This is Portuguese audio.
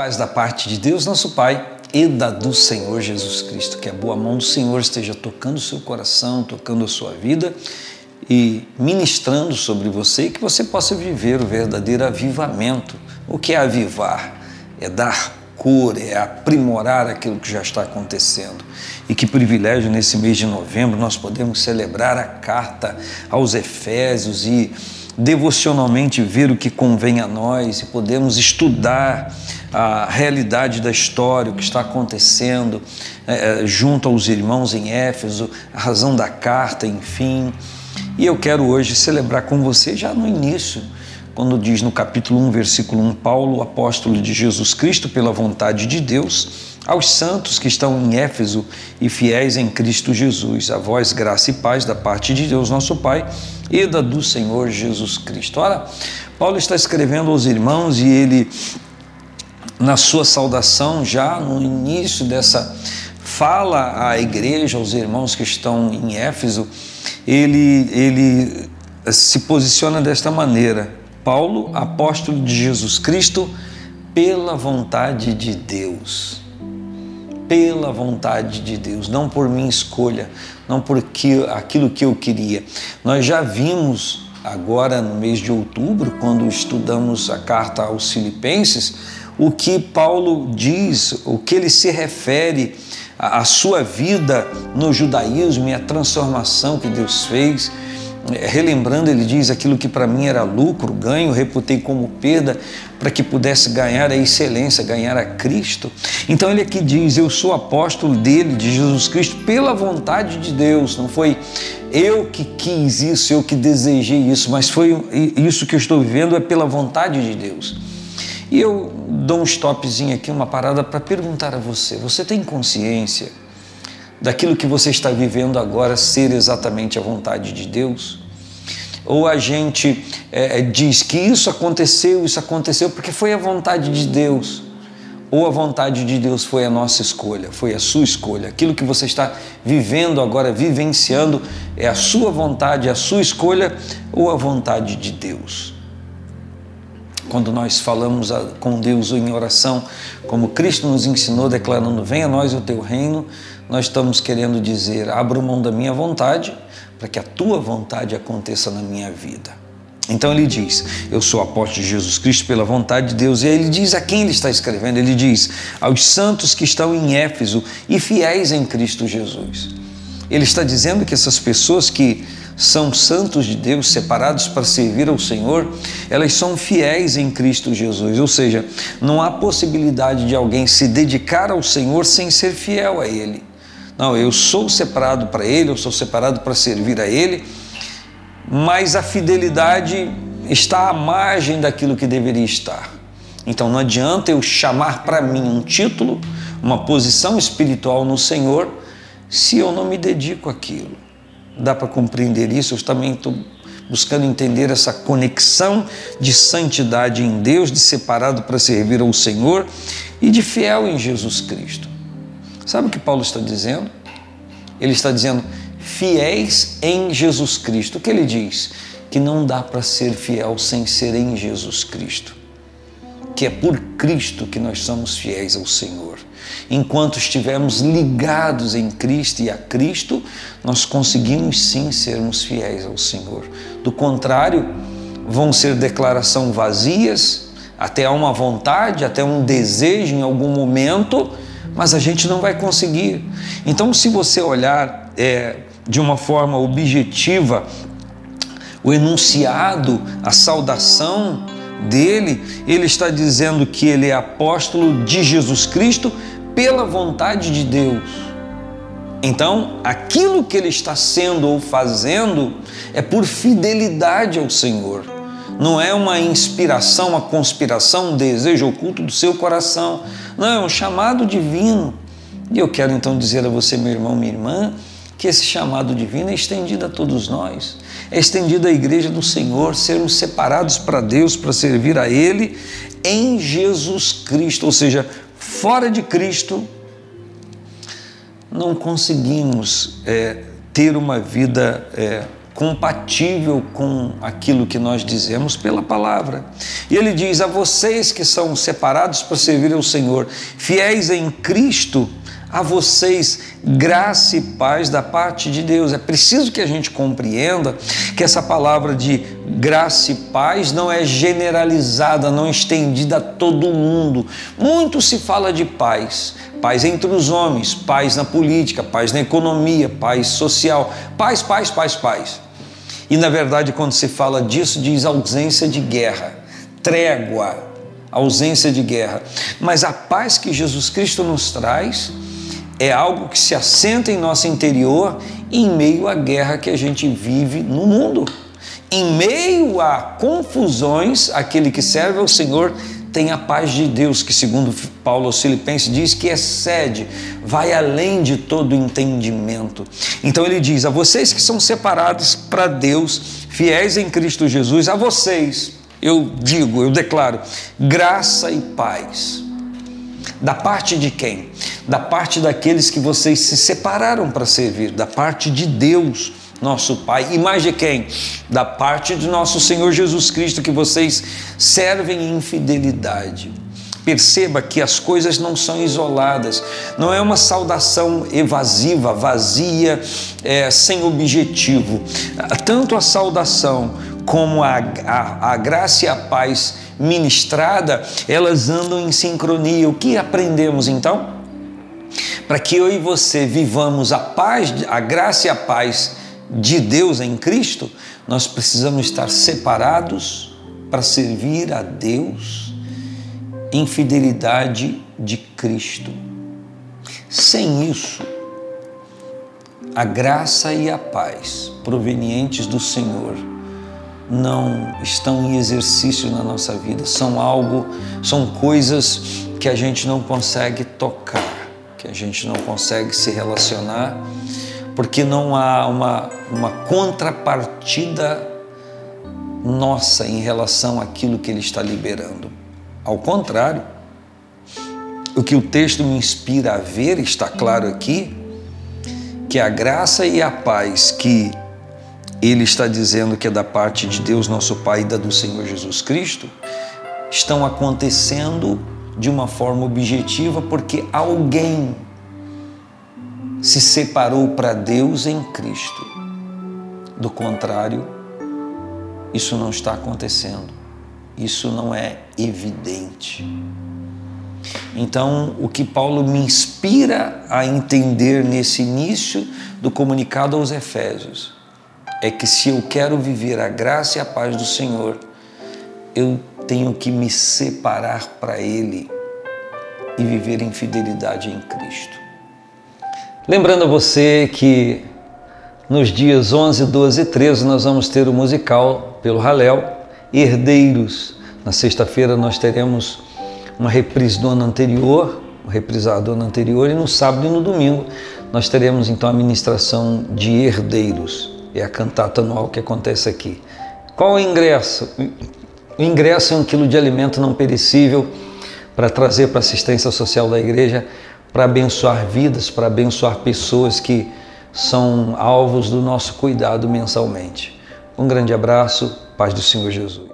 paz da parte de Deus, nosso Pai, e da do Senhor Jesus Cristo. Que a boa mão do Senhor esteja tocando o seu coração, tocando a sua vida e ministrando sobre você e que você possa viver o verdadeiro avivamento. O que é avivar? É dar cor, é aprimorar aquilo que já está acontecendo. E que privilégio nesse mês de novembro nós podemos celebrar a carta aos Efésios e devocionalmente ver o que convém a nós e podemos estudar a realidade da história, o que está acontecendo é, junto aos irmãos em Éfeso, a razão da carta, enfim. E eu quero hoje celebrar com você já no início, quando diz no capítulo 1, versículo 1, Paulo, apóstolo de Jesus Cristo, pela vontade de Deus, aos santos que estão em Éfeso e fiéis em Cristo Jesus, a vós graça e paz da parte de Deus, nosso Pai, e da do Senhor Jesus Cristo. Ora, Paulo está escrevendo aos irmãos e ele, na sua saudação, já no início dessa fala à igreja, aos irmãos que estão em Éfeso, ele, ele se posiciona desta maneira: Paulo, apóstolo de Jesus Cristo, pela vontade de Deus. Pela vontade de Deus, não por minha escolha, não por aquilo que eu queria. Nós já vimos agora no mês de outubro, quando estudamos a carta aos Filipenses, o que Paulo diz, o que ele se refere à sua vida no judaísmo e a transformação que Deus fez relembrando, ele diz: aquilo que para mim era lucro, ganho, reputei como perda, para que pudesse ganhar a excelência, ganhar a Cristo. Então ele aqui diz: Eu sou apóstolo dele, de Jesus Cristo, pela vontade de Deus. Não foi eu que quis isso, eu que desejei isso, mas foi isso que eu estou vivendo é pela vontade de Deus. E eu dou um stopzinho aqui, uma parada para perguntar a você: você tem consciência? Daquilo que você está vivendo agora ser exatamente a vontade de Deus? Ou a gente é, diz que isso aconteceu, isso aconteceu porque foi a vontade de Deus, ou a vontade de Deus foi a nossa escolha, foi a sua escolha. Aquilo que você está vivendo agora, vivenciando, é a sua vontade, a sua escolha ou a vontade de Deus. Quando nós falamos com Deus em oração, como Cristo nos ensinou, declarando: Venha a nós o teu reino, nós estamos querendo dizer: abra mão da minha vontade para que a tua vontade aconteça na minha vida. Então ele diz: Eu sou apóstolo de Jesus Cristo pela vontade de Deus. E aí ele diz a quem ele está escrevendo: Ele diz aos santos que estão em Éfeso e fiéis em Cristo Jesus. Ele está dizendo que essas pessoas que são santos de Deus, separados para servir ao Senhor, elas são fiéis em Cristo Jesus. Ou seja, não há possibilidade de alguém se dedicar ao Senhor sem ser fiel a Ele. Não, eu sou separado para Ele, eu sou separado para servir a Ele, mas a fidelidade está à margem daquilo que deveria estar. Então não adianta eu chamar para mim um título, uma posição espiritual no Senhor, se eu não me dedico àquilo. Dá para compreender isso? Eu também estou buscando entender essa conexão de santidade em Deus, de separado para servir ao Senhor e de fiel em Jesus Cristo. Sabe o que Paulo está dizendo? Ele está dizendo fiéis em Jesus Cristo. O que ele diz? Que não dá para ser fiel sem ser em Jesus Cristo. Que é por Cristo que nós somos fiéis ao Senhor. Enquanto estivermos ligados em Cristo e a Cristo, nós conseguimos sim sermos fiéis ao Senhor. Do contrário, vão ser declaração vazias, até uma vontade, até um desejo em algum momento, mas a gente não vai conseguir. Então, se você olhar é, de uma forma objetiva o enunciado, a saudação dele, ele está dizendo que ele é apóstolo de Jesus Cristo pela vontade de Deus. Então, aquilo que ele está sendo ou fazendo é por fidelidade ao Senhor não é uma inspiração, uma conspiração, um desejo oculto do seu coração. Não, é um chamado divino. E eu quero então dizer a você, meu irmão, minha irmã, que esse chamado divino é estendido a todos nós. É estendido à igreja do Senhor, sermos separados para Deus, para servir a Ele em Jesus Cristo. Ou seja, fora de Cristo, não conseguimos é, ter uma vida é, compatível com aquilo que nós dizemos pela palavra. E ele diz: A vocês que são separados para servir ao Senhor, fiéis em Cristo, a vocês graça e paz da parte de Deus. É preciso que a gente compreenda que essa palavra de graça e paz não é generalizada, não estendida a todo mundo. Muito se fala de paz, paz entre os homens, paz na política, paz na economia, paz social, paz, paz, paz, paz. E na verdade, quando se fala disso, diz ausência de guerra, trégua, ausência de guerra. Mas a paz que Jesus Cristo nos traz é algo que se assenta em nosso interior em meio à guerra que a gente vive no mundo. Em meio a confusões, aquele que serve ao Senhor tem a paz de Deus, que segundo Paulo aos Filipenses diz que excede, vai além de todo entendimento. Então ele diz: a vocês que são separados para Deus, fiéis em Cristo Jesus, a vocês, eu digo, eu declaro, graça e paz. Da parte de quem? Da parte daqueles que vocês se separaram para servir, da parte de Deus, nosso Pai. E mais de quem? Da parte de nosso Senhor Jesus Cristo, que vocês servem em fidelidade. Perceba que as coisas não são isoladas, não é uma saudação evasiva, vazia, é, sem objetivo. Tanto a saudação como a, a, a graça e a paz ministrada, elas andam em sincronia. O que aprendemos então? Para que eu e você vivamos a paz, a graça e a paz de Deus em Cristo, nós precisamos estar separados para servir a Deus em fidelidade de Cristo. Sem isso, a graça e a paz provenientes do Senhor não estão em exercício na nossa vida, são algo, são coisas que a gente não consegue tocar, que a gente não consegue se relacionar, porque não há uma, uma contrapartida nossa em relação àquilo que Ele está liberando. Ao contrário, o que o texto me inspira a ver, está claro aqui, que a graça e a paz que ele está dizendo que é da parte de Deus, nosso Pai, e da do Senhor Jesus Cristo, estão acontecendo de uma forma objetiva porque alguém se separou para Deus em Cristo. Do contrário, isso não está acontecendo. Isso não é evidente. Então, o que Paulo me inspira a entender nesse início do comunicado aos Efésios é que se eu quero viver a graça e a paz do Senhor, eu tenho que me separar para Ele e viver em fidelidade em Cristo. Lembrando a você que nos dias 11, 12 e 13 nós vamos ter o musical pelo Raléu, Herdeiros. Na sexta-feira nós teremos uma reprise do ano anterior, reprisado do ano anterior, e no sábado e no domingo nós teremos então a ministração de Herdeiros é a cantata anual que acontece aqui. Qual o ingresso? O ingresso é um quilo de alimento não perecível para trazer para a assistência social da igreja, para abençoar vidas, para abençoar pessoas que são alvos do nosso cuidado mensalmente. Um grande abraço, paz do Senhor Jesus.